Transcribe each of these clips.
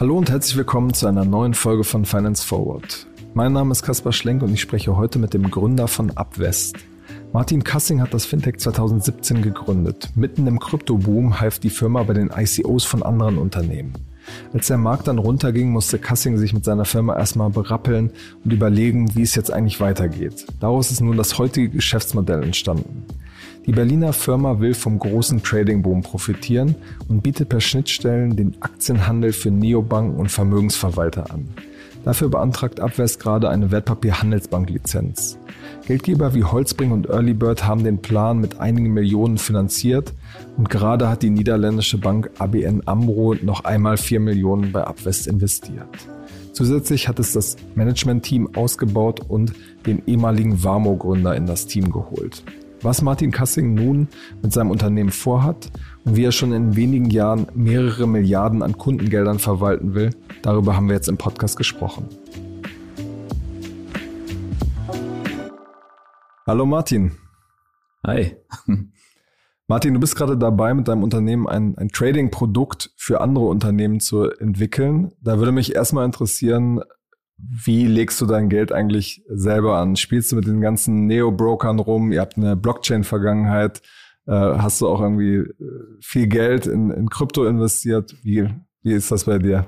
Hallo und herzlich willkommen zu einer neuen Folge von Finance Forward. Mein Name ist Kaspar Schlenk und ich spreche heute mit dem Gründer von Upwest. Martin Kassing hat das Fintech 2017 gegründet. Mitten im Kryptoboom half die Firma bei den ICOs von anderen Unternehmen. Als der Markt dann runterging, musste Kassing sich mit seiner Firma erstmal berappeln und überlegen, wie es jetzt eigentlich weitergeht. Daraus ist nun das heutige Geschäftsmodell entstanden. Die Berliner Firma will vom großen Trading-Boom profitieren und bietet per Schnittstellen den Aktienhandel für Neobanken und Vermögensverwalter an. Dafür beantragt Abwest gerade eine Wertpapierhandelsbank-Lizenz. Geldgeber wie Holzbring und Earlybird haben den Plan mit einigen Millionen finanziert und gerade hat die niederländische Bank ABN Amro noch einmal 4 Millionen bei Abwest investiert. Zusätzlich hat es das Management-Team ausgebaut und den ehemaligen Warmo-Gründer in das Team geholt. Was Martin Kassing nun mit seinem Unternehmen vorhat und wie er schon in wenigen Jahren mehrere Milliarden an Kundengeldern verwalten will, darüber haben wir jetzt im Podcast gesprochen. Hallo Martin. Hi. Martin, du bist gerade dabei, mit deinem Unternehmen ein, ein Trading-Produkt für andere Unternehmen zu entwickeln. Da würde mich erstmal interessieren, wie legst du dein Geld eigentlich selber an? Spielst du mit den ganzen Neo-Brokern rum? Ihr habt eine Blockchain-Vergangenheit. Äh, hast du auch irgendwie äh, viel Geld in, in Krypto investiert? Wie, wie ist das bei dir?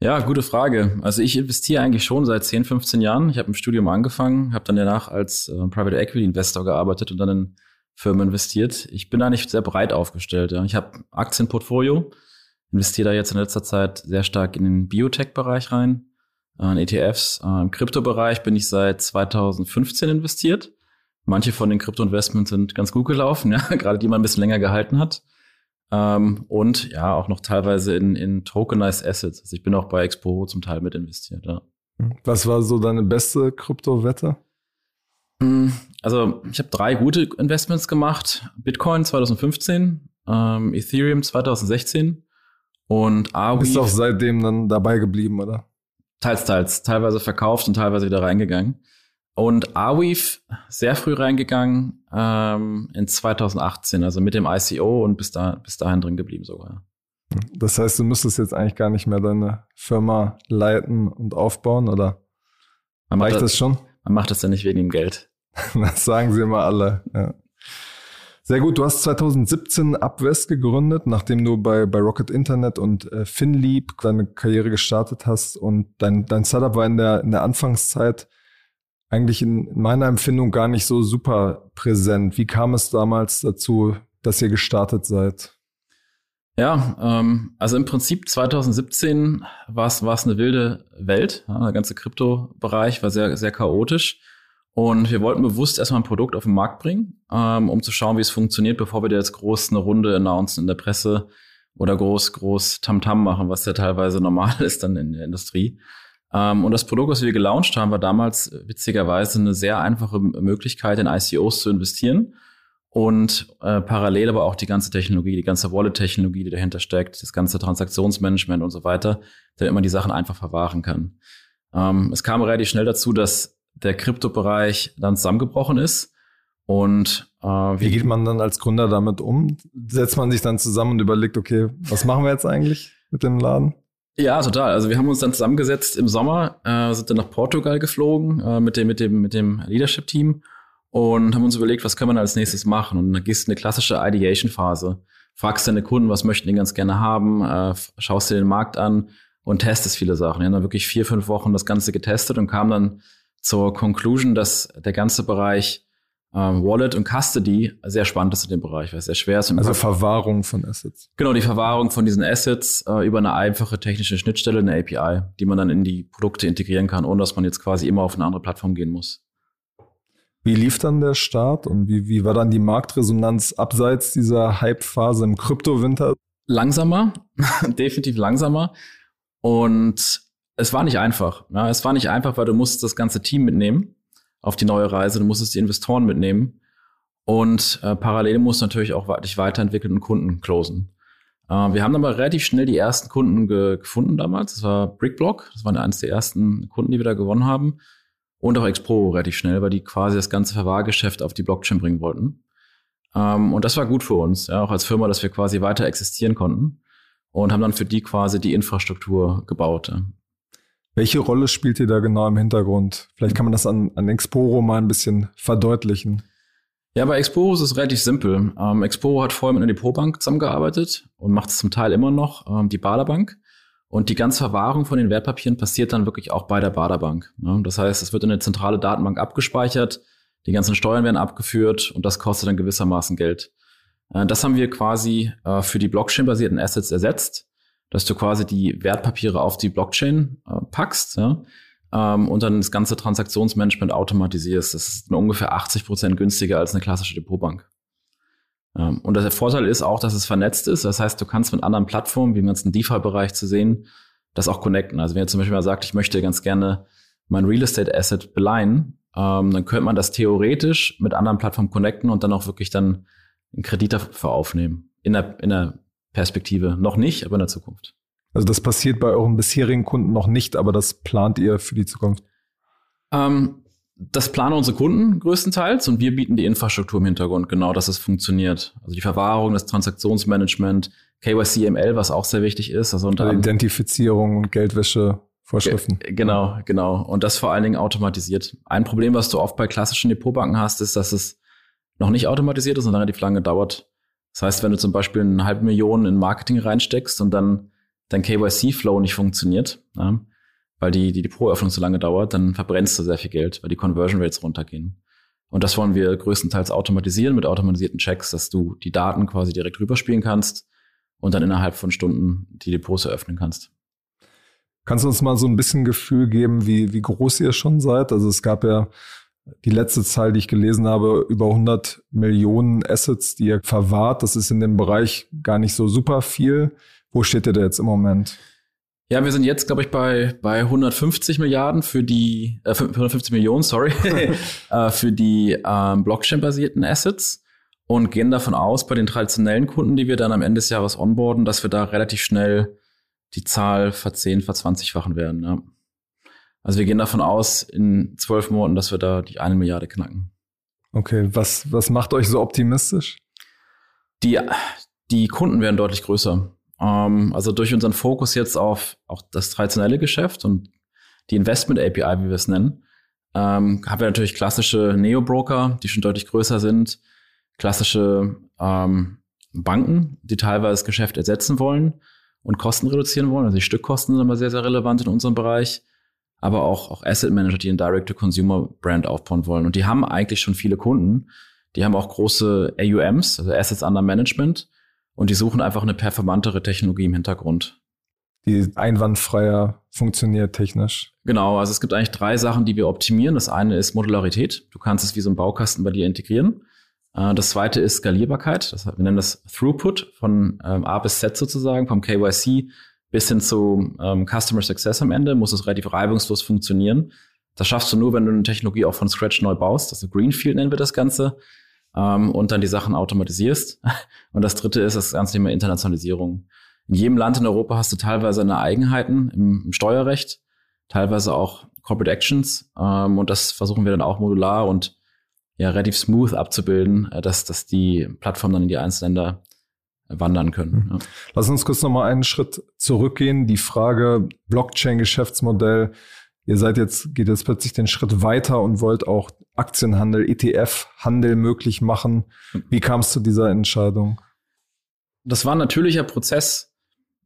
Ja, gute Frage. Also ich investiere eigentlich schon seit 10, 15 Jahren. Ich habe im Studium angefangen, habe dann danach als äh, Private Equity Investor gearbeitet und dann in Firmen investiert. Ich bin eigentlich sehr breit aufgestellt. Ja. Ich habe Aktienportfolio, investiere da jetzt in letzter Zeit sehr stark in den Biotech-Bereich rein an ETFs. Äh, Im Kryptobereich bin ich seit 2015 investiert. Manche von den Krypto-Investments sind ganz gut gelaufen, ja, gerade die man ein bisschen länger gehalten hat. Ähm, und ja, auch noch teilweise in, in Tokenized Assets. Also ich bin auch bei Expo zum Teil mit investiert, ja. Was war so deine beste Kryptowette? Hm, also ich habe drei gute Investments gemacht. Bitcoin 2015, ähm, Ethereum 2016 und Arweave. Bist auch seitdem dann dabei geblieben, oder? Teils, teils. Teilweise verkauft und teilweise wieder reingegangen. Und Arweave sehr früh reingegangen ähm, in 2018, also mit dem ICO und bis, da, bis dahin drin geblieben sogar. Das heißt, du müsstest jetzt eigentlich gar nicht mehr deine Firma leiten und aufbauen, oder? Man Reicht das, das schon? Man macht das ja nicht wegen dem Geld. das sagen sie immer alle. Ja. Sehr gut, du hast 2017 Upwest gegründet, nachdem du bei, bei Rocket Internet und äh, FinLeap deine Karriere gestartet hast und dein, dein Startup war in der, in der Anfangszeit eigentlich in, in meiner Empfindung gar nicht so super präsent. Wie kam es damals dazu, dass ihr gestartet seid? Ja, ähm, also im Prinzip 2017 war es eine wilde Welt. Ja, der ganze Kryptobereich war sehr, sehr chaotisch. Und wir wollten bewusst erstmal ein Produkt auf den Markt bringen, ähm, um zu schauen, wie es funktioniert, bevor wir da jetzt groß eine Runde announcen in der Presse oder groß, groß Tamtam -Tam machen, was ja teilweise normal ist dann in der Industrie. Ähm, und das Produkt, was wir gelauncht haben, war damals witzigerweise eine sehr einfache Möglichkeit, in ICOs zu investieren und äh, parallel aber auch die ganze Technologie, die ganze Wallet-Technologie, die dahinter steckt, das ganze Transaktionsmanagement und so weiter, damit man die Sachen einfach verwahren kann. Ähm, es kam relativ schnell dazu, dass der Kryptobereich dann zusammengebrochen ist. Und äh, wie, wie geht man dann als Gründer damit um? Setzt man sich dann zusammen und überlegt, okay, was machen wir jetzt eigentlich mit dem Laden? Ja, total. Also wir haben uns dann zusammengesetzt im Sommer, äh, sind dann nach Portugal geflogen äh, mit dem mit dem mit dem Leadership Team und haben uns überlegt, was können wir als nächstes machen. Und dann gehst du eine klassische Ideation Phase, fragst deine Kunden, was möchten die ganz gerne haben, äh, schaust dir den Markt an und testest viele Sachen. Wir haben dann wirklich vier fünf Wochen das Ganze getestet und kam dann zur Conclusion, dass der ganze Bereich ähm, Wallet und Custody sehr spannend ist in dem Bereich, weil es sehr schwer ist. Also Verwahrung von Assets. Genau, die Verwahrung von diesen Assets äh, über eine einfache technische Schnittstelle, eine API, die man dann in die Produkte integrieren kann, ohne dass man jetzt quasi immer auf eine andere Plattform gehen muss. Wie lief dann der Start und wie, wie war dann die Marktresonanz abseits dieser Hype-Phase im Kryptowinter? Langsamer, definitiv langsamer. Und es war nicht einfach. Ja, es war nicht einfach, weil du musst das ganze Team mitnehmen auf die neue Reise. Du musstest die Investoren mitnehmen. Und äh, parallel musst du natürlich auch dich weiterentwickeln und Kunden closen. Äh, wir haben aber relativ schnell die ersten Kunden ge gefunden damals. Das war Brickblock. Das war eines der ersten Kunden, die wir da gewonnen haben. Und auch Expro relativ schnell, weil die quasi das ganze Verwahrgeschäft auf die Blockchain bringen wollten. Ähm, und das war gut für uns, ja, auch als Firma, dass wir quasi weiter existieren konnten. und haben dann für die quasi die Infrastruktur gebaut. Welche Rolle spielt ihr da genau im Hintergrund? Vielleicht kann man das an, an Exporo mal ein bisschen verdeutlichen. Ja, bei Exporo ist es relativ simpel. Ähm, Exporo hat vorher mit einer Depotbank zusammengearbeitet und macht es zum Teil immer noch, ähm, die Baderbank. Und die ganze Verwahrung von den Wertpapieren passiert dann wirklich auch bei der Baderbank. Ne? Das heißt, es wird in eine zentrale Datenbank abgespeichert, die ganzen Steuern werden abgeführt und das kostet dann gewissermaßen Geld. Äh, das haben wir quasi äh, für die Blockchain-basierten Assets ersetzt, dass du quasi die Wertpapiere auf die Blockchain äh, packst ja, ähm, und dann das ganze Transaktionsmanagement automatisierst. Das ist ungefähr 80 Prozent günstiger als eine klassische Depotbank. Ähm, und der Vorteil ist auch, dass es vernetzt ist. Das heißt, du kannst mit anderen Plattformen, wie im ganzen DeFi-Bereich zu sehen, das auch connecten. Also wenn ihr zum Beispiel mal sagt, ich möchte ganz gerne mein Real Estate Asset beleihen, ähm, dann könnte man das theoretisch mit anderen Plattformen connecten und dann auch wirklich dann einen Kredit dafür aufnehmen. In der, in der Perspektive. Noch nicht, aber in der Zukunft. Also das passiert bei euren bisherigen Kunden noch nicht, aber das plant ihr für die Zukunft? Ähm, das planen unsere Kunden größtenteils und wir bieten die Infrastruktur im Hintergrund, genau, dass es funktioniert. Also die Verwahrung, das Transaktionsmanagement, KYCML, was auch sehr wichtig ist. Also unter also Identifizierung und Geldwäsche. Vorschriften. Genau, genau. Und das vor allen Dingen automatisiert. Ein Problem, was du oft bei klassischen Depotbanken hast, ist, dass es noch nicht automatisiert ist und relativ lange dauert. Das heißt, wenn du zum Beispiel eine halbe Million in Marketing reinsteckst und dann dein KYC-Flow nicht funktioniert, ja, weil die, die Depotöffnung so lange dauert, dann verbrennst du sehr viel Geld, weil die Conversion Rates runtergehen. Und das wollen wir größtenteils automatisieren mit automatisierten Checks, dass du die Daten quasi direkt rüberspielen kannst und dann innerhalb von Stunden die Depots eröffnen kannst. Kannst du uns mal so ein bisschen Gefühl geben, wie, wie groß ihr schon seid? Also es gab ja die letzte Zahl, die ich gelesen habe, über 100 Millionen Assets, die ihr verwahrt. Das ist in dem Bereich gar nicht so super viel. Wo steht ihr da jetzt im Moment? Ja, wir sind jetzt, glaube ich, bei, bei 150 Milliarden für die, äh, 150 Millionen, sorry, äh, für die ähm, Blockchain-basierten Assets und gehen davon aus, bei den traditionellen Kunden, die wir dann am Ende des Jahres onboarden, dass wir da relativ schnell die Zahl verzehn, verzwanzigfachen werden. Ja. Also wir gehen davon aus, in zwölf Monaten, dass wir da die eine Milliarde knacken. Okay, was, was macht euch so optimistisch? Die, die Kunden werden deutlich größer. Ähm, also durch unseren Fokus jetzt auf auch das traditionelle Geschäft und die Investment API, wie wir es nennen, ähm, haben wir natürlich klassische Neo-Broker, die schon deutlich größer sind, klassische ähm, Banken, die teilweise das Geschäft ersetzen wollen und Kosten reduzieren wollen. Also die Stückkosten sind immer sehr, sehr relevant in unserem Bereich. Aber auch, auch Asset Manager, die ein Direct-to-Consumer-Brand aufbauen wollen. Und die haben eigentlich schon viele Kunden. Die haben auch große AUMs, also Assets Under Management und die suchen einfach eine performantere Technologie im Hintergrund. Die einwandfreier funktioniert technisch. Genau, also es gibt eigentlich drei Sachen, die wir optimieren. Das eine ist Modularität. Du kannst es wie so ein Baukasten bei dir integrieren. Äh, das zweite ist Skalierbarkeit. Das, wir nennen das Throughput von ähm, A bis Z sozusagen, vom KYC bis hin zu ähm, Customer Success am Ende, muss es relativ reibungslos funktionieren. Das schaffst du nur, wenn du eine Technologie auch von Scratch neu baust. Also Greenfield nennen wir das Ganze ähm, und dann die Sachen automatisierst. Und das dritte ist das ganze Thema Internationalisierung. In jedem Land in Europa hast du teilweise eine Eigenheiten im, im Steuerrecht, teilweise auch Corporate Actions. Ähm, und das versuchen wir dann auch modular und ja relativ smooth abzubilden, äh, dass, dass die Plattform dann in die einzelnen Länder wandern können. Ja. Lass uns kurz nochmal einen Schritt zurückgehen. Die Frage Blockchain-Geschäftsmodell Ihr seid jetzt, geht jetzt plötzlich den Schritt weiter und wollt auch Aktienhandel, ETF-Handel möglich machen. Wie kam es zu dieser Entscheidung? Das war ein natürlicher Prozess.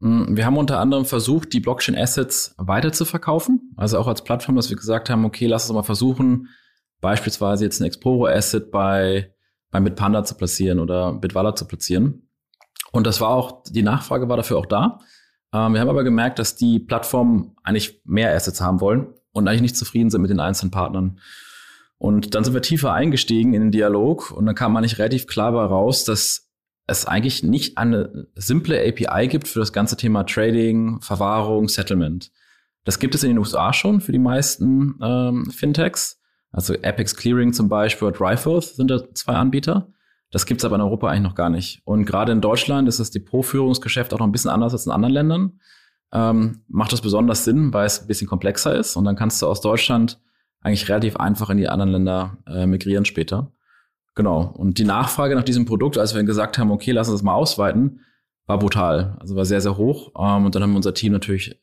Hm, wir haben unter anderem versucht, die Blockchain-Assets weiter zu verkaufen. Also auch als Plattform, dass wir gesagt haben, okay, lass uns mal versuchen, beispielsweise jetzt ein Exporo-Asset bei, bei Bitpanda zu platzieren oder Bitwala zu platzieren. Und das war auch, die Nachfrage war dafür auch da. Ähm, wir haben aber gemerkt, dass die Plattformen eigentlich mehr Assets haben wollen und eigentlich nicht zufrieden sind mit den einzelnen Partnern. Und dann sind wir tiefer eingestiegen in den Dialog und dann kam eigentlich relativ klar raus, dass es eigentlich nicht eine simple API gibt für das ganze Thema Trading, Verwahrung, Settlement. Das gibt es in den USA schon für die meisten ähm, Fintechs. Also Apex Clearing zum Beispiel oder Dryforth sind da zwei Anbieter. Das gibt's aber in Europa eigentlich noch gar nicht. Und gerade in Deutschland ist das Depotführungsgeschäft auch noch ein bisschen anders als in anderen Ländern. Ähm, macht das besonders Sinn, weil es ein bisschen komplexer ist. Und dann kannst du aus Deutschland eigentlich relativ einfach in die anderen Länder äh, migrieren später. Genau. Und die Nachfrage nach diesem Produkt, als wir gesagt haben, okay, lass uns das mal ausweiten, war brutal. Also war sehr, sehr hoch. Ähm, und dann haben wir unser Team natürlich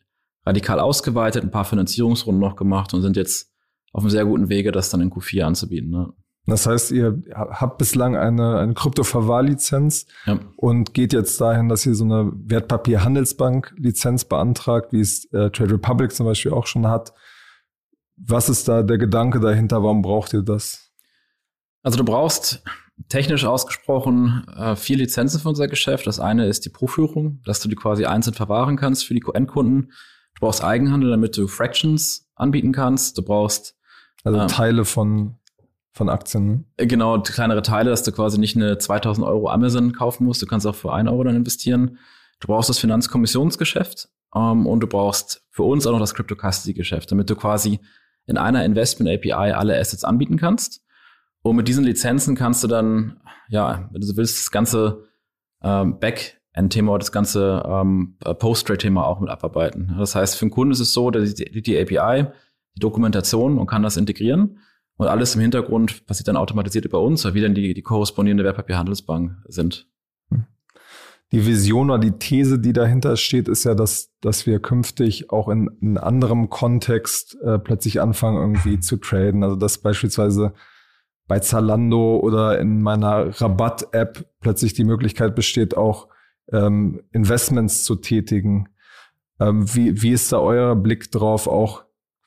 radikal ausgeweitet, ein paar Finanzierungsrunden noch gemacht und sind jetzt auf einem sehr guten Wege, das dann in Q4 anzubieten. Ne? Das heißt, ihr habt bislang eine, eine Kryptoverwahrlizenz ja. und geht jetzt dahin, dass ihr so eine Wertpapierhandelsbank-Lizenz beantragt, wie es äh, Trade Republic zum Beispiel auch schon hat. Was ist da der Gedanke dahinter? Warum braucht ihr das? Also du brauchst technisch ausgesprochen äh, vier Lizenzen für unser Geschäft. Das eine ist die Proführung, dass du die quasi einzeln verwahren kannst für die Endkunden. Du brauchst Eigenhandel, damit du Fractions anbieten kannst. Du brauchst also ähm, Teile von von Aktien. Ne? Äh, genau, kleinere Teile, dass du quasi nicht eine 2000 Euro Amazon kaufen musst. Du kannst auch für 1 Euro dann investieren. Du brauchst das Finanzkommissionsgeschäft ähm, und du brauchst für uns auch noch das Crypto Custody Geschäft, damit du quasi in einer Investment API alle Assets anbieten kannst. Und mit diesen Lizenzen kannst du dann, ja, wenn du so willst, das ganze ähm, Backend-Thema oder das ganze ähm, Post-Trade-Thema auch mit abarbeiten. Das heißt, für einen Kunden ist es so, dass die, die API, die Dokumentation und kann das integrieren. Und alles im Hintergrund passiert dann automatisiert über uns, weil wir dann die, die korrespondierende Wertpapierhandelsbank sind. Hm. Die Vision oder die These, die dahinter steht, ist ja, dass, dass wir künftig auch in, in anderem Kontext äh, plötzlich anfangen, irgendwie zu traden. Also dass beispielsweise bei Zalando oder in meiner Rabatt-App plötzlich die Möglichkeit besteht, auch ähm, Investments zu tätigen. Ähm, wie, wie ist da euer Blick drauf, auch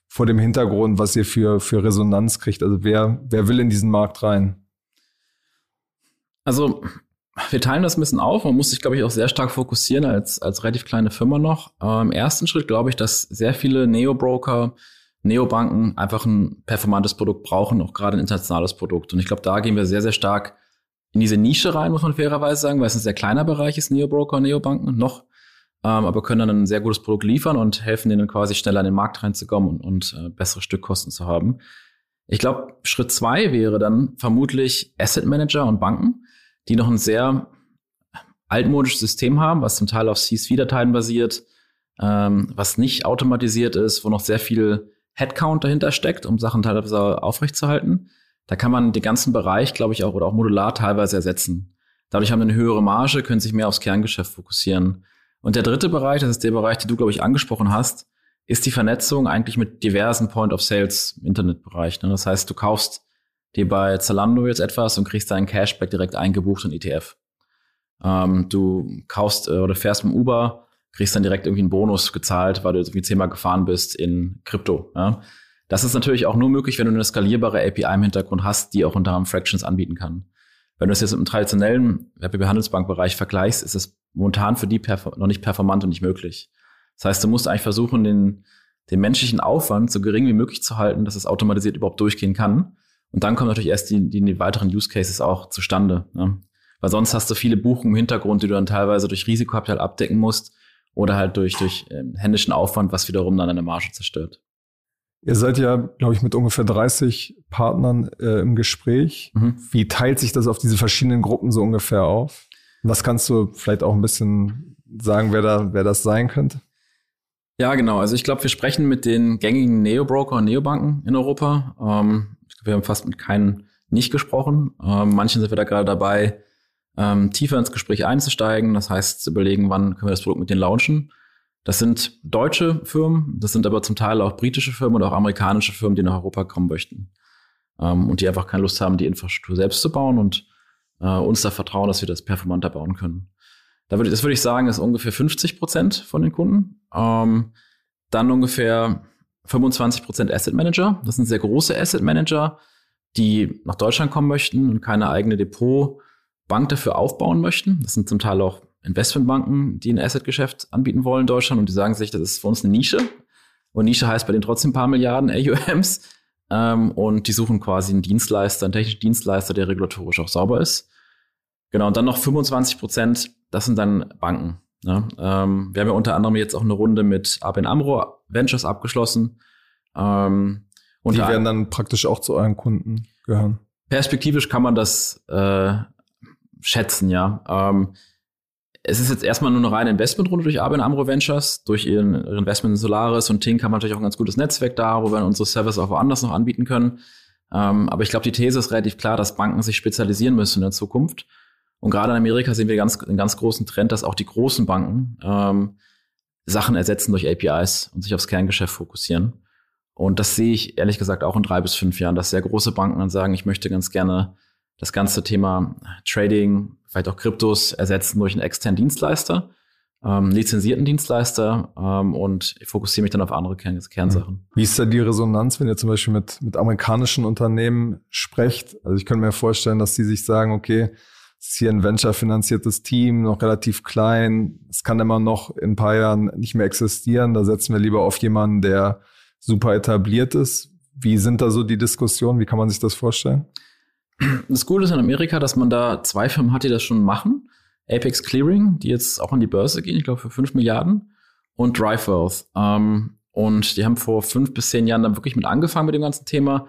vor dem Hintergrund, was ihr für, für Resonanz kriegt? Also wer, wer will in diesen Markt rein? Also wir teilen das ein bisschen auf. Man muss sich, glaube ich, auch sehr stark fokussieren als, als relativ kleine Firma noch. Äh, Im ersten Schritt glaube ich, dass sehr viele Neo-Broker, Neobanken einfach ein performantes Produkt brauchen, auch gerade ein internationales Produkt. Und ich glaube, da gehen wir sehr, sehr stark in diese Nische rein, muss man fairerweise sagen, weil es ein sehr kleiner Bereich ist, Neo-Broker, Neobanken noch ähm, aber können dann ein sehr gutes Produkt liefern und helfen denen quasi schneller in den Markt reinzukommen und, und äh, bessere Stückkosten zu haben. Ich glaube, Schritt zwei wäre dann vermutlich Asset Manager und Banken, die noch ein sehr altmodisches System haben, was zum Teil auf CSV-Dateien basiert, ähm, was nicht automatisiert ist, wo noch sehr viel Headcount dahinter steckt, um Sachen teilweise aufrechtzuerhalten. Da kann man den ganzen Bereich, glaube ich, auch oder auch modular teilweise ersetzen. Dadurch haben wir eine höhere Marge, können sich mehr aufs Kerngeschäft fokussieren. Und der dritte Bereich, das ist der Bereich, den du, glaube ich, angesprochen hast, ist die Vernetzung eigentlich mit diversen Point of Sales im Internetbereich. Ne? Das heißt, du kaufst dir bei Zalando jetzt etwas und kriegst deinen Cashback direkt eingebucht in ETF. Ähm, du kaufst äh, oder fährst mit Uber, kriegst dann direkt irgendwie einen Bonus gezahlt, weil du irgendwie zehnmal gefahren bist in Krypto. Ja? Das ist natürlich auch nur möglich, wenn du eine skalierbare API im Hintergrund hast, die auch unter anderem Fractions anbieten kann. Wenn du es jetzt einem traditionellen Wertpapier-Handelsbank-Bereich vergleichst, ist es momentan für die noch nicht performant und nicht möglich. Das heißt, du musst eigentlich versuchen, den, den menschlichen Aufwand so gering wie möglich zu halten, dass es automatisiert überhaupt durchgehen kann. Und dann kommen natürlich erst die, die, die weiteren Use Cases auch zustande. Ne? Weil sonst hast du viele Buchungen im Hintergrund, die du dann teilweise durch Risikokapital abdecken musst oder halt durch, durch äh, händischen Aufwand, was wiederum dann eine Marge zerstört. Ihr seid ja, glaube ich, mit ungefähr 30 Partnern äh, im Gespräch. Mhm. Wie teilt sich das auf diese verschiedenen Gruppen so ungefähr auf? Was kannst du vielleicht auch ein bisschen sagen, wer da, wer das sein könnte? Ja, genau. Also ich glaube, wir sprechen mit den gängigen Neo-Broker und Neobanken in Europa. Ähm, wir haben fast mit keinen nicht gesprochen. Ähm, manchen sind wir da gerade dabei, ähm, tiefer ins Gespräch einzusteigen. Das heißt, zu überlegen, wann können wir das Produkt mit denen launchen. Das sind deutsche Firmen, das sind aber zum Teil auch britische Firmen und auch amerikanische Firmen, die nach Europa kommen möchten. Ähm, und die einfach keine Lust haben, die Infrastruktur selbst zu bauen und äh, uns da vertrauen, dass wir das performanter bauen können. Da würde, das würde ich sagen, ist ungefähr 50 Prozent von den Kunden. Ähm, dann ungefähr 25 Prozent Asset Manager. Das sind sehr große Asset Manager, die nach Deutschland kommen möchten und keine eigene Depotbank dafür aufbauen möchten. Das sind zum Teil auch Investmentbanken, die ein Asset-Geschäft anbieten wollen in Deutschland und die sagen sich, das ist für uns eine Nische. Und Nische heißt bei denen trotzdem ein paar Milliarden AUMs. Ähm, und die suchen quasi einen Dienstleister, einen technischen Dienstleister, der regulatorisch auch sauber ist. Genau, und dann noch 25 Prozent, das sind dann Banken. Ne? Ähm, wir haben ja unter anderem jetzt auch eine Runde mit ABN AMRO Ventures abgeschlossen. Ähm, und die werden dann praktisch auch zu euren Kunden gehören. Perspektivisch kann man das äh, schätzen, ja. Ähm, es ist jetzt erstmal nur eine reine Investmentrunde durch ABN AMRO Ventures. Durch ihren Investment in Solaris und Tink haben wir natürlich auch ein ganz gutes Netzwerk da, wo wir unsere Service auch woanders noch anbieten können. Ähm, aber ich glaube, die These ist relativ klar, dass Banken sich spezialisieren müssen in der Zukunft. Und gerade in Amerika sehen wir ganz, einen ganz großen Trend, dass auch die großen Banken ähm, Sachen ersetzen durch APIs und sich aufs Kerngeschäft fokussieren. Und das sehe ich ehrlich gesagt auch in drei bis fünf Jahren, dass sehr große Banken dann sagen, ich möchte ganz gerne das ganze Thema Trading, vielleicht auch Kryptos ersetzen durch einen externen Dienstleister, ähm, lizenzierten Dienstleister ähm, und ich fokussiere mich dann auf andere Kern Kernsachen. Wie ist da die Resonanz, wenn ihr zum Beispiel mit, mit amerikanischen Unternehmen sprecht? Also ich könnte mir vorstellen, dass die sich sagen, okay, es ist hier ein venture-finanziertes Team, noch relativ klein. Es kann immer noch in ein paar Jahren nicht mehr existieren. Da setzen wir lieber auf jemanden, der super etabliert ist. Wie sind da so die Diskussionen? Wie kann man sich das vorstellen? Das Gute ist in Amerika, dass man da zwei Firmen hat, die das schon machen. Apex Clearing, die jetzt auch an die Börse gehen, ich glaube für fünf Milliarden, und DriveWealth. Ähm, und die haben vor fünf bis zehn Jahren dann wirklich mit angefangen mit dem ganzen Thema.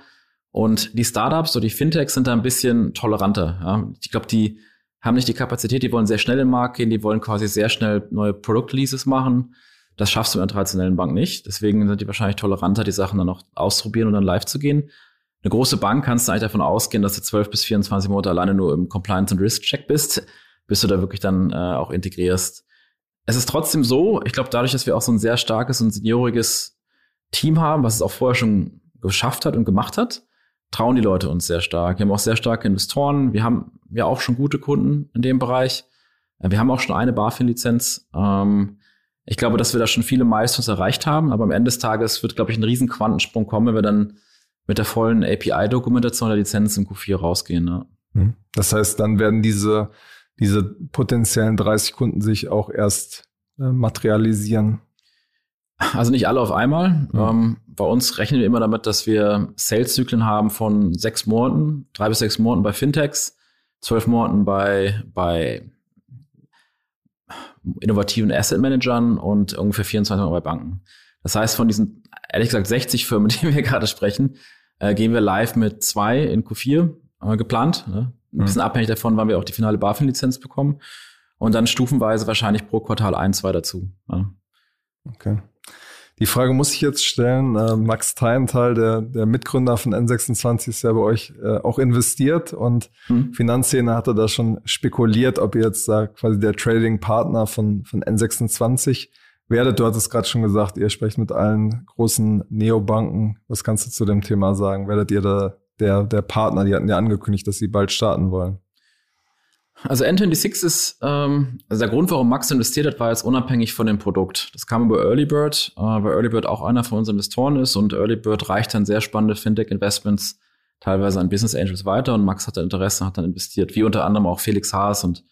Und die Startups oder die Fintechs sind da ein bisschen toleranter. Ja. Ich glaube, die haben nicht die Kapazität, die wollen sehr schnell in den Markt gehen, die wollen quasi sehr schnell neue Produktleases machen. Das schaffst du in einer traditionellen Bank nicht. Deswegen sind die wahrscheinlich toleranter, die Sachen dann auch auszuprobieren und dann live zu gehen. Eine große Bank kannst du eigentlich davon ausgehen, dass du 12 bis 24 Monate alleine nur im Compliance- und Risk-Check bist, bis du da wirklich dann äh, auch integrierst. Es ist trotzdem so, ich glaube, dadurch, dass wir auch so ein sehr starkes und senioriges Team haben, was es auch vorher schon geschafft hat und gemacht hat, trauen die Leute uns sehr stark. Wir haben auch sehr starke Investoren. Wir haben ja auch schon gute Kunden in dem Bereich. Äh, wir haben auch schon eine BaFin-Lizenz. Ähm, ich glaube, dass wir da schon viele Milestones erreicht haben, aber am Ende des Tages wird, glaube ich, ein riesen Quantensprung kommen, wenn wir dann mit der vollen API-Dokumentation der Lizenz im Q4 rausgehen. Ne? Hm. Das heißt, dann werden diese, diese potenziellen 30 Kunden sich auch erst äh, materialisieren. Also nicht alle auf einmal. Ja. Ähm, bei uns rechnen wir immer damit, dass wir Sales-Zyklen haben von sechs Monaten, drei bis sechs Monaten bei Fintechs, zwölf Monaten bei, bei innovativen Asset Managern und ungefähr 24 Monate bei Banken. Das heißt, von diesen, ehrlich gesagt, 60 Firmen, mit denen wir gerade sprechen, äh, gehen wir live mit zwei in Q4 äh, geplant. Ne? Ein bisschen mhm. abhängig davon, wann wir auch die finale BaFin-Lizenz bekommen. Und dann stufenweise wahrscheinlich pro Quartal ein, zwei dazu. Ja. Okay. Die Frage muss ich jetzt stellen. Äh, Max Teilenthal, der, der Mitgründer von N26, ist ja bei euch äh, auch investiert und hm. Finanzszene hatte da schon spekuliert, ob ihr jetzt da quasi der Trading-Partner von, von N26 werdet. Du hattest gerade schon gesagt, ihr sprecht mit allen großen Neobanken. Was kannst du zu dem Thema sagen? Werdet ihr da der, der Partner? Die hatten ja angekündigt, dass sie bald starten wollen. Also N26 ist, ähm, also der Grund, warum Max investiert hat, war jetzt unabhängig von dem Produkt. Das kam über Earlybird, äh, weil Earlybird auch einer von unseren Investoren ist und Earlybird reicht dann sehr spannende Fintech-Investments teilweise an Business Angels weiter und Max hatte Interesse, hat dann investiert, wie unter anderem auch Felix Haas und,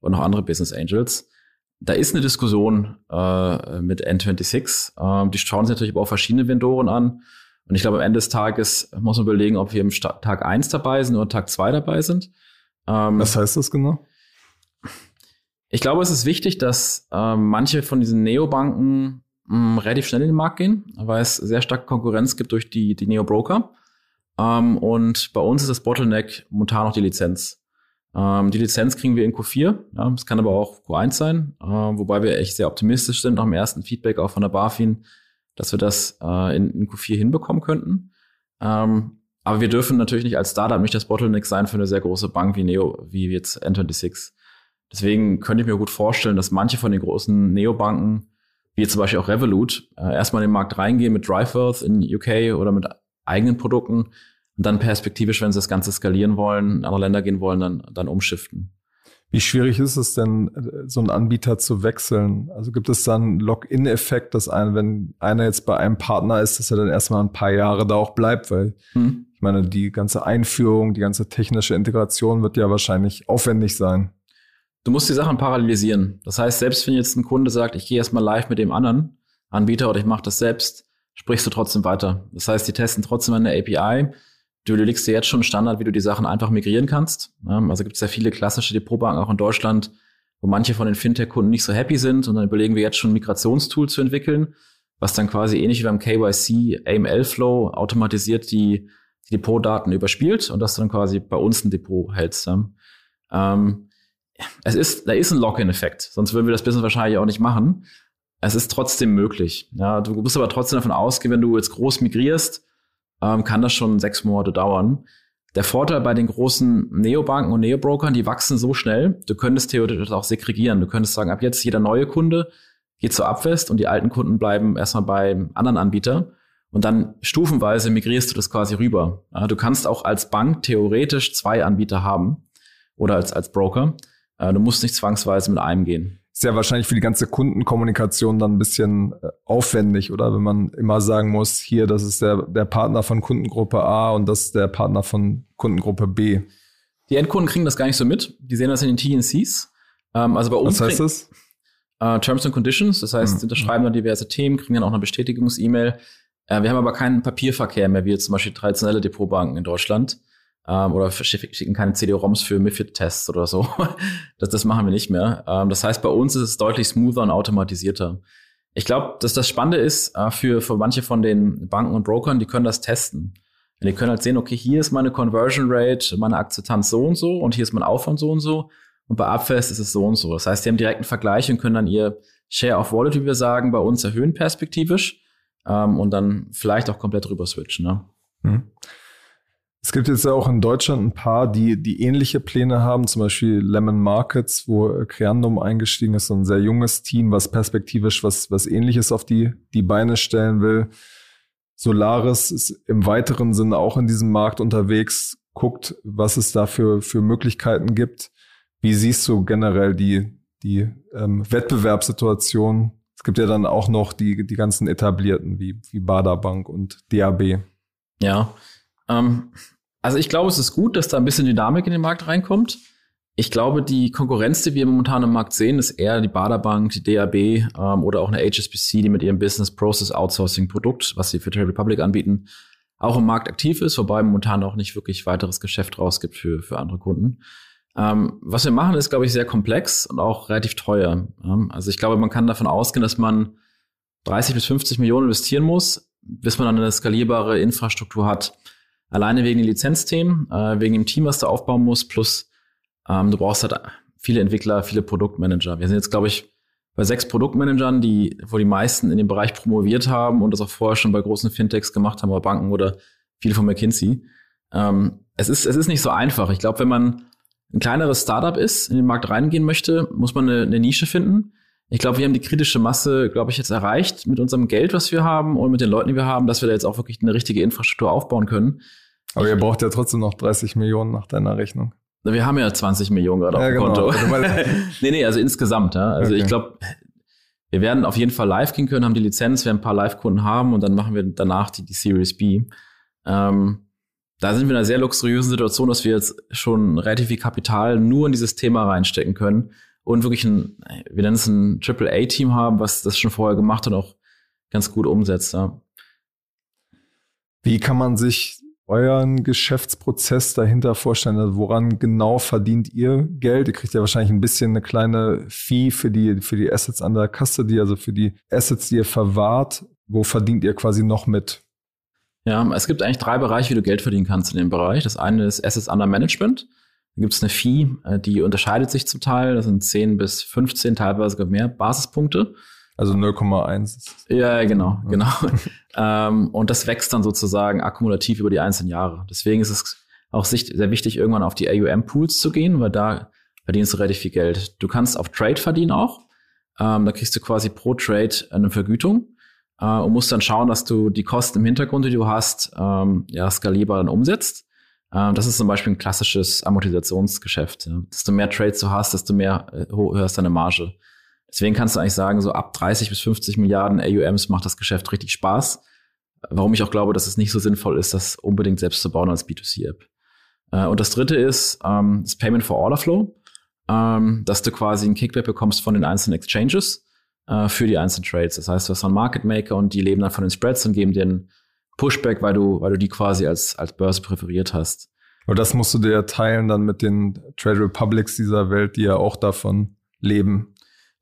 und noch andere Business Angels. Da ist eine Diskussion äh, mit N26. Ähm, die schauen sich natürlich aber auch verschiedene Vendoren an. Und ich glaube, am Ende des Tages muss man überlegen, ob wir im Tag eins dabei sind oder Tag zwei dabei sind. Ähm, Was heißt das genau? Ich glaube, es ist wichtig, dass ähm, manche von diesen Neobanken mh, relativ schnell in den Markt gehen, weil es sehr starke Konkurrenz gibt durch die, die Neo-Broker. Ähm, und bei uns ist das Bottleneck momentan noch die Lizenz. Ähm, die Lizenz kriegen wir in Q4. Ja, das kann aber auch Q1 sein, äh, wobei wir echt sehr optimistisch sind nach dem ersten Feedback auch von der BaFin, dass wir das äh, in, in Q4 hinbekommen könnten. Ähm, aber wir dürfen natürlich nicht als Startup nicht das Bottleneck sein für eine sehr große Bank wie Neo, wie jetzt N26. Deswegen könnte ich mir gut vorstellen, dass manche von den großen Neobanken, wie zum Beispiel auch Revolut, äh, erstmal in den Markt reingehen mit DriveWealth in UK oder mit eigenen Produkten dann perspektivisch, wenn sie das Ganze skalieren wollen, in andere Länder gehen wollen, dann, dann umschiften. Wie schwierig ist es denn, so einen Anbieter zu wechseln? Also gibt es dann Login-Effekt, dass ein, wenn einer jetzt bei einem Partner ist, dass er dann erstmal ein paar Jahre da auch bleibt, weil hm. ich meine, die ganze Einführung, die ganze technische Integration wird ja wahrscheinlich aufwendig sein. Du musst die Sachen parallelisieren. Das heißt, selbst wenn jetzt ein Kunde sagt, ich gehe erstmal live mit dem anderen Anbieter oder ich mache das selbst, sprichst du trotzdem weiter. Das heißt, die testen trotzdem eine API Du legst dir jetzt schon Standard, wie du die Sachen einfach migrieren kannst. Also gibt es ja viele klassische Depotbanken auch in Deutschland, wo manche von den Fintech-Kunden nicht so happy sind und dann überlegen wir jetzt schon ein Migrationstool zu entwickeln, was dann quasi ähnlich wie beim KYC AML-Flow automatisiert die, die Depotdaten überspielt und dass du dann quasi bei uns ein Depot hältst. Ähm, es ist, da ist ein Lock-in-Effekt, sonst würden wir das Business wahrscheinlich auch nicht machen. Es ist trotzdem möglich. Ja, du musst aber trotzdem davon ausgehen, wenn du jetzt groß migrierst, ähm, kann das schon sechs Monate dauern. Der Vorteil bei den großen Neobanken und Neobrokern, die wachsen so schnell, du könntest theoretisch auch segregieren. Du könntest sagen, ab jetzt jeder neue Kunde geht zur Abwest und die alten Kunden bleiben erstmal bei anderen Anbieter. Und dann stufenweise migrierst du das quasi rüber. Ja, du kannst auch als Bank theoretisch zwei Anbieter haben oder als, als Broker. Äh, du musst nicht zwangsweise mit einem gehen. Ist ja wahrscheinlich für die ganze Kundenkommunikation dann ein bisschen äh, aufwendig, oder? Wenn man immer sagen muss, hier, das ist der, der Partner von Kundengruppe A und das ist der Partner von Kundengruppe B. Die Endkunden kriegen das gar nicht so mit. Die sehen das in den TNCs. Ähm, also bei uns. Was heißt das? Äh, Terms and Conditions. Das heißt, mhm. unterschreiben dann diverse Themen, kriegen dann auch eine Bestätigungs-E-Mail. Äh, wir haben aber keinen Papierverkehr mehr, wie jetzt zum Beispiel traditionelle Depotbanken in Deutschland. Ähm, oder schicken keine CD-ROMs für MIFID-Tests oder so. das, das machen wir nicht mehr. Ähm, das heißt, bei uns ist es deutlich smoother und automatisierter. Ich glaube, dass das Spannende ist äh, für, für manche von den Banken und Brokern, die können das testen. Die können halt sehen, okay, hier ist meine Conversion Rate, meine Akzeptanz so und so und hier ist mein Aufwand so und so. Und bei Abfest ist es so und so. Das heißt, die haben direkt einen Vergleich und können dann ihr Share of Wallet, wie wir sagen, bei uns erhöhen perspektivisch ähm, und dann vielleicht auch komplett rüber switchen. Ne? Hm. Es gibt jetzt ja auch in Deutschland ein paar, die, die ähnliche Pläne haben, zum Beispiel Lemon Markets, wo Creandum eingestiegen ist, so ein sehr junges Team, was perspektivisch was, was ähnliches auf die, die Beine stellen will. Solaris ist im weiteren Sinne auch in diesem Markt unterwegs, guckt, was es da für, für Möglichkeiten gibt. Wie siehst du generell die, die ähm, Wettbewerbssituation es gibt ja dann auch noch die, die ganzen etablierten wie, wie Baderbank und DAB. Ja. Ähm, also ich glaube, es ist gut, dass da ein bisschen Dynamik in den Markt reinkommt. Ich glaube, die Konkurrenz, die wir momentan im Markt sehen, ist eher die Baderbank, die DAB ähm, oder auch eine HSBC, die mit ihrem Business Process Outsourcing Produkt, was sie für Trade Republic anbieten, auch im Markt aktiv ist, wobei momentan auch nicht wirklich weiteres Geschäft rausgibt für, für andere Kunden. Ähm, was wir machen, ist, glaube ich, sehr komplex und auch relativ teuer. Ähm, also ich glaube, man kann davon ausgehen, dass man 30 bis 50 Millionen investieren muss, bis man dann eine skalierbare Infrastruktur hat. Alleine wegen den Lizenzthemen, äh, wegen dem Team, was du aufbauen musst, plus ähm, du brauchst halt viele Entwickler, viele Produktmanager. Wir sind jetzt, glaube ich, bei sechs Produktmanagern, die, wo die meisten in dem Bereich promoviert haben und das auch vorher schon bei großen Fintechs gemacht haben, oder Banken oder viele von McKinsey. Ähm, es ist, es ist nicht so einfach. Ich glaube, wenn man ein kleineres Startup ist, in den Markt reingehen möchte, muss man eine, eine Nische finden. Ich glaube, wir haben die kritische Masse, glaube ich, jetzt erreicht mit unserem Geld, was wir haben und mit den Leuten, die wir haben, dass wir da jetzt auch wirklich eine richtige Infrastruktur aufbauen können. Aber ihr braucht ja trotzdem noch 30 Millionen nach deiner Rechnung. Wir haben ja 20 Millionen gerade ja, auf dem genau. Konto. Also, nee, nee, also insgesamt, ja. Also okay. ich glaube, wir werden auf jeden Fall live gehen können, haben die Lizenz, werden ein paar Live-Kunden haben und dann machen wir danach die, die Series B. Ähm, da sind wir in einer sehr luxuriösen Situation, dass wir jetzt schon relativ viel Kapital nur in dieses Thema reinstecken können und wirklich ein, wir nennen es ein Triple-A-Team haben, was das schon vorher gemacht und auch ganz gut umsetzt. Ja. Wie kann man sich euren Geschäftsprozess dahinter vorstellen? Also woran genau verdient ihr Geld? Ihr kriegt ja wahrscheinlich ein bisschen eine kleine Fee für die, für die Assets an der Custody, also für die Assets, die ihr verwahrt. Wo verdient ihr quasi noch mit? Ja, es gibt eigentlich drei Bereiche, wie du Geld verdienen kannst in dem Bereich. Das eine ist Assets Under Management. Da gibt es eine Fee, äh, die unterscheidet sich zum Teil. Das sind 10 bis 15, teilweise mehr Basispunkte. Also 0,1. Ja, genau, genau. ähm, und das wächst dann sozusagen akkumulativ über die einzelnen Jahre. Deswegen ist es auch sehr wichtig, irgendwann auf die AUM-Pools zu gehen, weil da verdienst du relativ viel Geld. Du kannst auf Trade verdienen auch. Ähm, da kriegst du quasi pro Trade eine Vergütung äh, und musst dann schauen, dass du die Kosten im Hintergrund, die du hast, ähm, ja, skalierbar dann umsetzt. Ähm, das ist zum Beispiel ein klassisches Amortisationsgeschäft. Ja. Desto mehr Trades du hast, desto mehr äh, hörst deine Marge. Deswegen kannst du eigentlich sagen, so ab 30 bis 50 Milliarden AUMs macht das Geschäft richtig Spaß. Warum ich auch glaube, dass es nicht so sinnvoll ist, das unbedingt selbst zu bauen als B2C-App. Äh, und das dritte ist ähm, das Payment for Order Flow, ähm, dass du quasi ein Kickback bekommst von den einzelnen Exchanges äh, für die einzelnen Trades. Das heißt, du hast einen Market Maker und die leben dann von den Spreads und geben dir einen Pushback, weil du, weil du die quasi als, als Börse präferiert hast. Aber das musst du dir teilen dann mit den Trade Republics dieser Welt, die ja auch davon leben.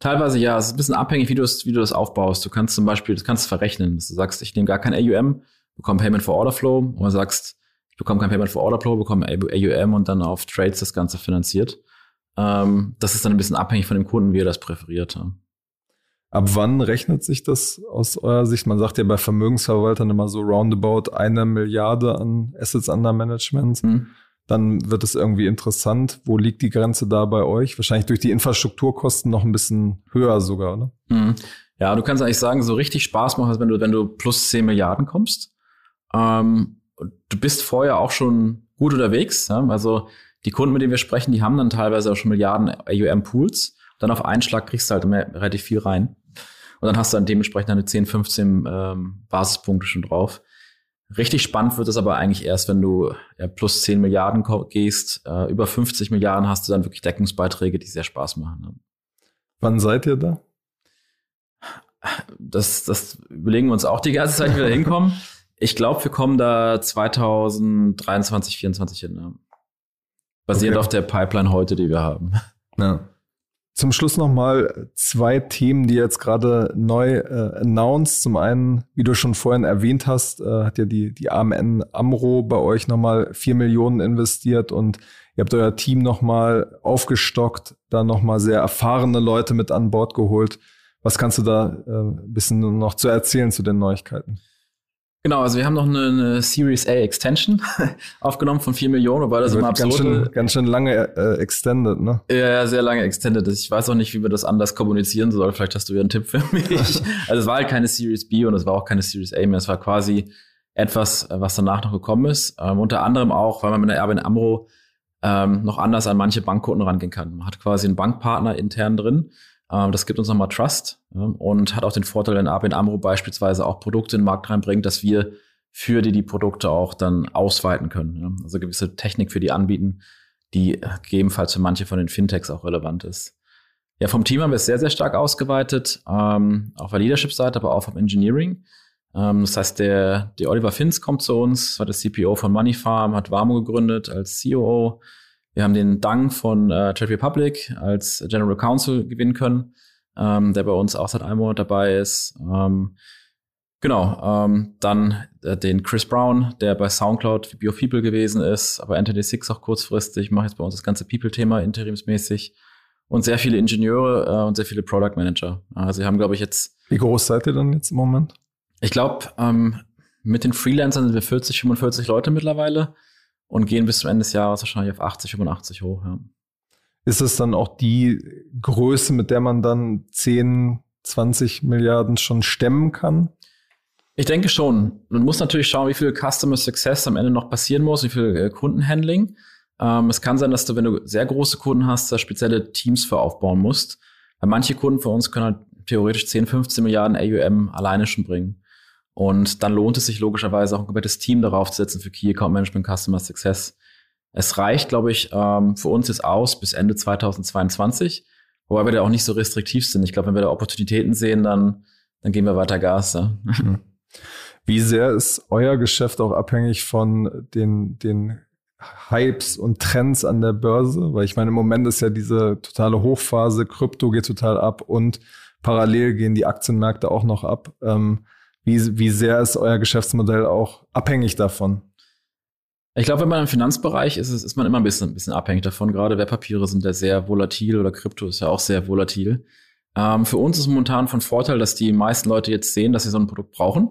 Teilweise ja, es ist ein bisschen abhängig, wie du es, wie du das aufbaust. Du kannst zum Beispiel, das kannst du verrechnen. Du sagst, ich nehme gar kein AUM, bekomme Payment for Order Flow, oder sagst, ich bekomme kein Payment for Order Flow, bekomme AUM und dann auf Trades das Ganze finanziert. Ähm, das ist dann ein bisschen abhängig von dem Kunden, wie er das präferiert. Ab wann rechnet sich das aus eurer Sicht? Man sagt ja bei Vermögensverwaltern immer so roundabout eine Milliarde an Assets under Management. Mhm. Dann wird es irgendwie interessant. Wo liegt die Grenze da bei euch? Wahrscheinlich durch die Infrastrukturkosten noch ein bisschen höher sogar, oder? Mhm. Ja, du kannst eigentlich sagen, so richtig Spaß macht es, wenn du, wenn du plus 10 Milliarden kommst. Ähm, du bist vorher auch schon gut unterwegs. Ja? Also die Kunden, mit denen wir sprechen, die haben dann teilweise auch schon Milliarden AUM-Pools. Dann auf einen Schlag kriegst du halt mehr, relativ viel rein. Und dann hast du dann dementsprechend eine 10, 15 ähm, Basispunkte schon drauf. Richtig spannend wird es aber eigentlich erst, wenn du ja, plus 10 Milliarden gehst. Äh, über 50 Milliarden hast du dann wirklich Deckungsbeiträge, die sehr Spaß machen. Ne? Wann seid ihr da? Das, das überlegen wir uns auch die ganze Zeit, wie wir da hinkommen. Ich glaube, wir kommen da 2023, 2024 hin. Ne? Basierend okay. auf der Pipeline heute, die wir haben. Ja. Zum Schluss nochmal zwei Themen, die jetzt gerade neu äh, announced. Zum einen, wie du schon vorhin erwähnt hast, äh, hat ja die, die AMN Amro bei euch nochmal vier Millionen investiert und ihr habt euer Team nochmal aufgestockt, da nochmal sehr erfahrene Leute mit an Bord geholt. Was kannst du da äh, ein bisschen noch zu erzählen zu den Neuigkeiten? Genau, also wir haben noch eine, eine Series A Extension aufgenommen von 4 Millionen, wobei das immer absurd ganz schön, ganz schön lange äh, extended, ne? Ja, ja, sehr lange extended. Ich weiß auch nicht, wie wir das anders kommunizieren sollen. Vielleicht hast du ja einen Tipp für mich. also es war halt keine Series B und es war auch keine Series A mehr. Es war quasi etwas, was danach noch gekommen ist. Ähm, unter anderem auch, weil man mit der Erwin Amro ähm, noch anders an manche Bankkunden rangehen kann. Man hat quasi einen Bankpartner intern drin das gibt uns nochmal Trust und hat auch den Vorteil, wenn ABN Amro beispielsweise auch Produkte in den Markt reinbringt, dass wir für die die Produkte auch dann ausweiten können. Also gewisse Technik für die anbieten, die gegebenenfalls für manche von den Fintechs auch relevant ist. Ja, vom Team haben wir es sehr, sehr stark ausgeweitet, ähm, auf der Leadership-Seite, aber auch vom Engineering. Ähm, das heißt, der, der Oliver Finz kommt zu uns, war der CPO von Moneyfarm, hat Warmo gegründet als COO, wir haben den Dang von äh, Trade Republic als General Counsel gewinnen können, ähm, der bei uns auch seit einem Monat dabei ist. Ähm, genau, ähm, dann äh, den Chris Brown, der bei SoundCloud of People gewesen ist, aber Entity Six auch kurzfristig, mache jetzt bei uns das ganze People-Thema interimsmäßig und sehr viele Ingenieure äh, und sehr viele Product Manager. Also wir haben, glaube ich, jetzt. Wie groß seid ihr dann jetzt im Moment? Ich glaube, ähm, mit den Freelancern sind wir 40, 45 Leute mittlerweile und gehen bis zum Ende des Jahres wahrscheinlich auf 80, 85 hoch. Ja. Ist es dann auch die Größe, mit der man dann 10, 20 Milliarden schon stemmen kann? Ich denke schon. Man muss natürlich schauen, wie viel Customer Success am Ende noch passieren muss, wie viel äh, Kundenhandling. Ähm, es kann sein, dass du, wenn du sehr große Kunden hast, da spezielle Teams für aufbauen musst. Weil manche Kunden von uns können halt theoretisch 10, 15 Milliarden AUM alleine schon bringen. Und dann lohnt es sich logischerweise auch ein komplettes Team darauf zu setzen für Key Account Management, Customer Success. Es reicht, glaube ich, ähm, für uns jetzt aus bis Ende 2022, wobei wir da auch nicht so restriktiv sind. Ich glaube, wenn wir da Opportunitäten sehen, dann, dann geben wir weiter Gas. Ja. Mhm. Wie sehr ist euer Geschäft auch abhängig von den, den Hypes und Trends an der Börse? Weil ich meine, im Moment ist ja diese totale Hochphase, Krypto geht total ab und parallel gehen die Aktienmärkte auch noch ab. Ähm, wie, wie sehr ist euer Geschäftsmodell auch abhängig davon? Ich glaube, wenn man im Finanzbereich ist, ist man immer ein bisschen, ein bisschen abhängig davon. Gerade Wertpapiere sind ja sehr volatil oder Krypto ist ja auch sehr volatil. Ähm, für uns ist momentan von Vorteil, dass die meisten Leute jetzt sehen, dass sie so ein Produkt brauchen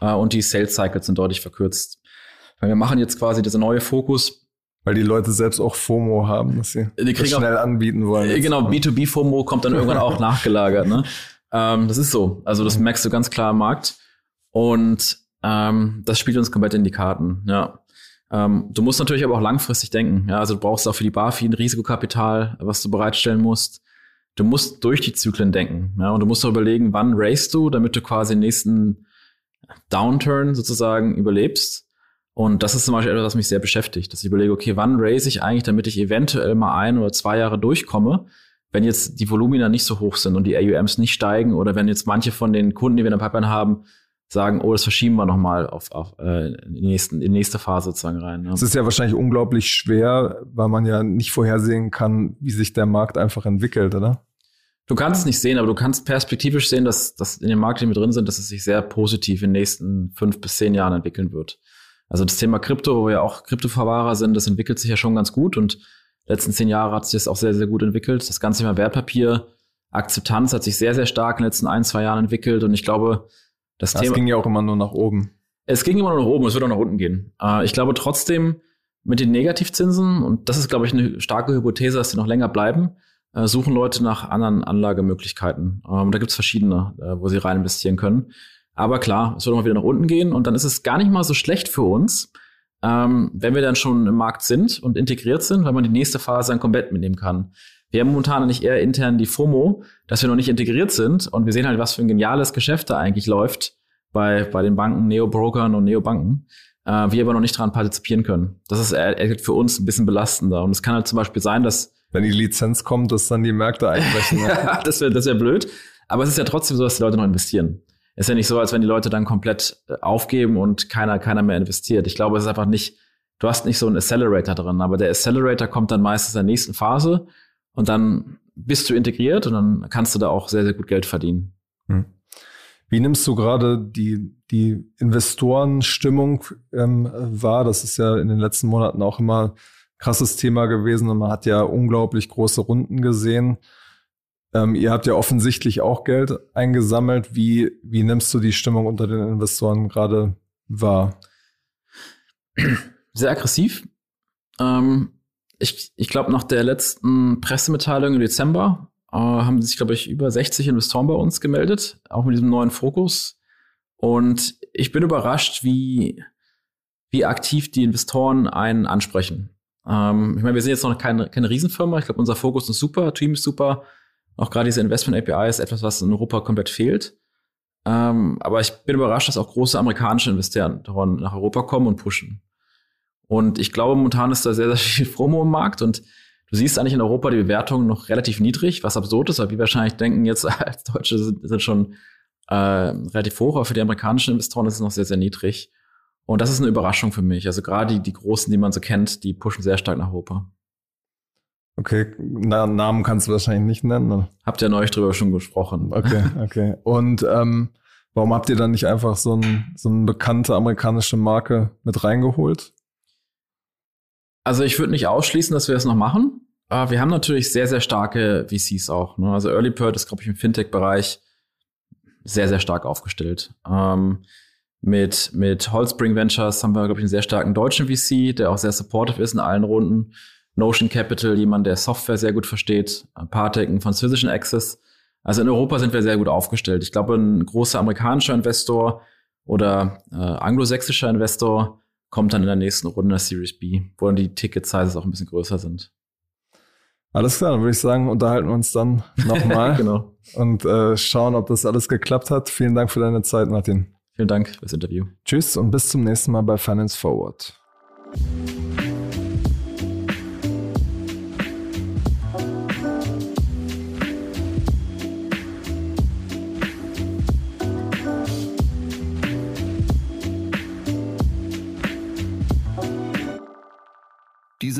äh, und die Sales Cycles sind deutlich verkürzt. Weil wir machen jetzt quasi dieser neue Fokus. Weil die Leute selbst auch FOMO haben, dass sie die das schnell auch, anbieten wollen. Jetzt. Genau, B2B-FOMO kommt dann irgendwann auch nachgelagert. Ne? Ähm, das ist so. Also das mhm. merkst du ganz klar im Markt. Und ähm, das spielt uns komplett in die Karten, ja. Ähm, du musst natürlich aber auch langfristig denken. Ja, also du brauchst auch für die BaFi ein Risikokapital, was du bereitstellen musst. Du musst durch die Zyklen denken. Ja, und du musst auch überlegen, wann race du, damit du quasi den nächsten Downturn sozusagen überlebst. Und das ist zum Beispiel etwas, was mich sehr beschäftigt, dass ich überlege, okay, wann race ich eigentlich, damit ich eventuell mal ein oder zwei Jahre durchkomme, wenn jetzt die Volumina nicht so hoch sind und die AUMs nicht steigen oder wenn jetzt manche von den Kunden, die wir in der Pipeline haben, sagen, oh, das verschieben wir nochmal auf, auf äh, in, die nächsten, in die nächste Phase sozusagen rein. Es ist ja wahrscheinlich unglaublich schwer, weil man ja nicht vorhersehen kann, wie sich der Markt einfach entwickelt, oder? Du kannst es nicht sehen, aber du kannst perspektivisch sehen, dass, dass in dem Markt, in dem wir drin sind, dass es sich sehr positiv in den nächsten fünf bis zehn Jahren entwickeln wird. Also das Thema Krypto, wo wir auch Kryptoverwahrer sind, das entwickelt sich ja schon ganz gut und letzten zehn Jahre hat sich das auch sehr, sehr gut entwickelt. Das ganze Thema Wertpapier Akzeptanz hat sich sehr, sehr stark in den letzten ein, zwei Jahren entwickelt und ich glaube, das, das Thema. Es ging ja auch immer nur nach oben. Es ging immer nur nach oben, es wird auch nach unten gehen. Äh, ich glaube trotzdem, mit den Negativzinsen, und das ist, glaube ich, eine starke Hypothese, dass die noch länger bleiben, äh, suchen Leute nach anderen Anlagemöglichkeiten. Ähm, da gibt es verschiedene, äh, wo sie rein investieren können. Aber klar, es wird mal wieder nach unten gehen und dann ist es gar nicht mal so schlecht für uns, ähm, wenn wir dann schon im Markt sind und integriert sind, weil man die nächste Phase dann komplett mitnehmen kann. Wir haben momentan nicht eher intern die FOMO, dass wir noch nicht integriert sind und wir sehen halt, was für ein geniales Geschäft da eigentlich läuft bei, bei den Banken, Neo-Brokern und Neobanken, äh, wir aber noch nicht daran partizipieren können. Das ist äh, für uns ein bisschen belastender und es kann halt zum Beispiel sein, dass wenn die Lizenz kommt, dass dann die Märkte einbrechen. ja, das wäre das wär blöd. Aber es ist ja trotzdem so, dass die Leute noch investieren. Ist ja nicht so, als wenn die Leute dann komplett äh, aufgeben und keiner, keiner mehr investiert. Ich glaube, es ist einfach nicht, du hast nicht so einen Accelerator drin, aber der Accelerator kommt dann meistens in der nächsten Phase und dann bist du integriert und dann kannst du da auch sehr, sehr gut Geld verdienen. Hm. Wie nimmst du gerade die, die Investorenstimmung ähm, wahr? Das ist ja in den letzten Monaten auch immer krasses Thema gewesen und man hat ja unglaublich große Runden gesehen. Ähm, ihr habt ja offensichtlich auch Geld eingesammelt. Wie, wie nimmst du die Stimmung unter den Investoren gerade wahr? Sehr aggressiv. Ähm, ich ich glaube, nach der letzten Pressemitteilung im Dezember äh, haben sich, glaube ich, über 60 Investoren bei uns gemeldet, auch mit diesem neuen Fokus. Und ich bin überrascht, wie, wie aktiv die Investoren einen ansprechen. Ähm, ich meine, wir sind jetzt noch keine, keine Riesenfirma. Ich glaube, unser Fokus ist super, Team ist super. Auch gerade diese Investment API ist etwas, was in Europa komplett fehlt. Ähm, aber ich bin überrascht, dass auch große amerikanische Investoren nach Europa kommen und pushen. Und ich glaube, momentan ist da sehr, sehr viel Promo im Markt und du siehst eigentlich in Europa die Bewertungen noch relativ niedrig, was absurd ist, weil wir wahrscheinlich denken, jetzt als Deutsche sind, sind schon äh, relativ hoch, aber für die amerikanischen Investoren ist es noch sehr, sehr niedrig. Und das ist eine Überraschung für mich. Also gerade die, die Großen, die man so kennt, die pushen sehr stark nach Europa. Okay, Na, Namen kannst du wahrscheinlich nicht nennen. Oder? Habt ihr neulich drüber schon gesprochen. Okay, okay. Und ähm, warum habt ihr dann nicht einfach so, ein, so eine bekannte amerikanische Marke mit reingeholt? Also ich würde nicht ausschließen, dass wir das noch machen. Aber wir haben natürlich sehr, sehr starke VCs auch. Ne? Also Early Bird ist, glaube ich, im Fintech-Bereich sehr, sehr stark aufgestellt. Ähm, mit, mit Holzbring Ventures haben wir, glaube ich, einen sehr starken deutschen VC, der auch sehr supportive ist in allen Runden. Notion Capital, jemand, der Software sehr gut versteht. Partec, einen französischen Access. Also in Europa sind wir sehr gut aufgestellt. Ich glaube, ein großer amerikanischer Investor oder äh, anglosächsischer Investor kommt dann in der nächsten Runde der Series B, wo dann die Ticket-Sizes auch ein bisschen größer sind. Alles klar, dann würde ich sagen, unterhalten wir uns dann nochmal genau. und äh, schauen, ob das alles geklappt hat. Vielen Dank für deine Zeit, Martin. Vielen Dank fürs Interview. Tschüss und bis zum nächsten Mal bei Finance Forward.